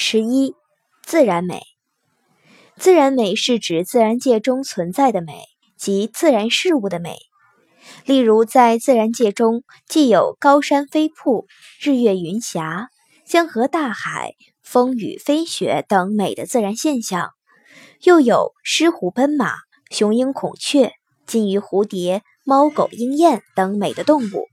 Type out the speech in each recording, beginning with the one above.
十一，自然美。自然美是指自然界中存在的美，即自然事物的美。例如，在自然界中，既有高山飞瀑、日月云霞、江河大海、风雨飞雪等美的自然现象，又有狮虎奔马、雄鹰孔雀、金鱼蝴蝶、猫狗鹰燕等美的动物，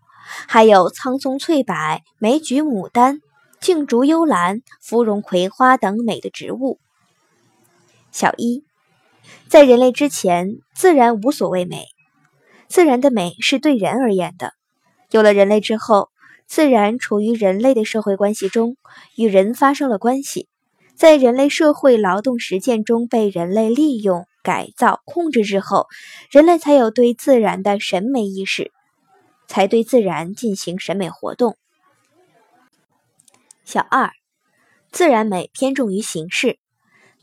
还有苍松翠柏、梅菊牡丹。杏竹幽兰、芙蓉葵花等美的植物。小一，在人类之前，自然无所谓美，自然的美是对人而言的。有了人类之后，自然处于人类的社会关系中，与人发生了关系，在人类社会劳动实践中被人类利用、改造、控制之后，人类才有对自然的审美意识，才对自然进行审美活动。小二，自然美偏重于形式，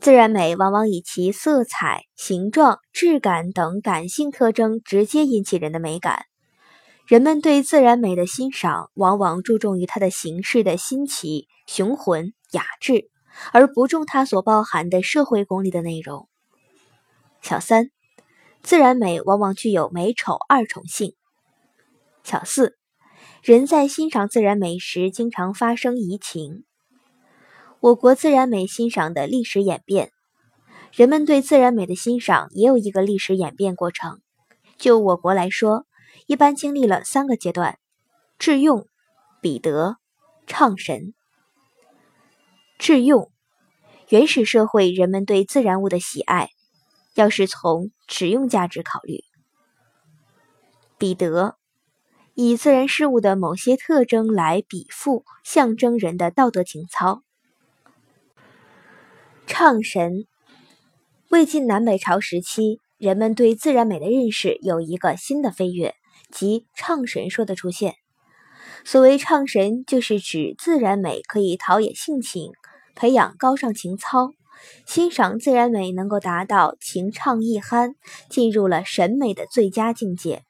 自然美往往以其色彩、形状、质感等感性特征直接引起人的美感。人们对自然美的欣赏，往往注重于它的形式的新奇、雄浑、雅致，而不重它所包含的社会功利的内容。小三，自然美往往具有美丑二重性。小四。人在欣赏自然美时，经常发生移情。我国自然美欣赏的历史演变，人们对自然美的欣赏也有一个历史演变过程。就我国来说，一般经历了三个阶段：致用、比得、畅神。致用，原始社会人们对自然物的喜爱，要是从实用价值考虑。比得。以自然事物的某些特征来比附、象征人的道德情操。唱神，魏晋南北朝时期，人们对自然美的认识有一个新的飞跃，即唱神说的出现。所谓唱神，就是指自然美可以陶冶性情，培养高尚情操，欣赏自然美能够达到情畅意酣，进入了审美的最佳境界。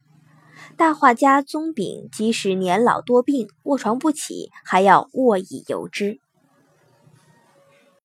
大画家宗炳即使年老多病、卧床不起，还要卧以游之。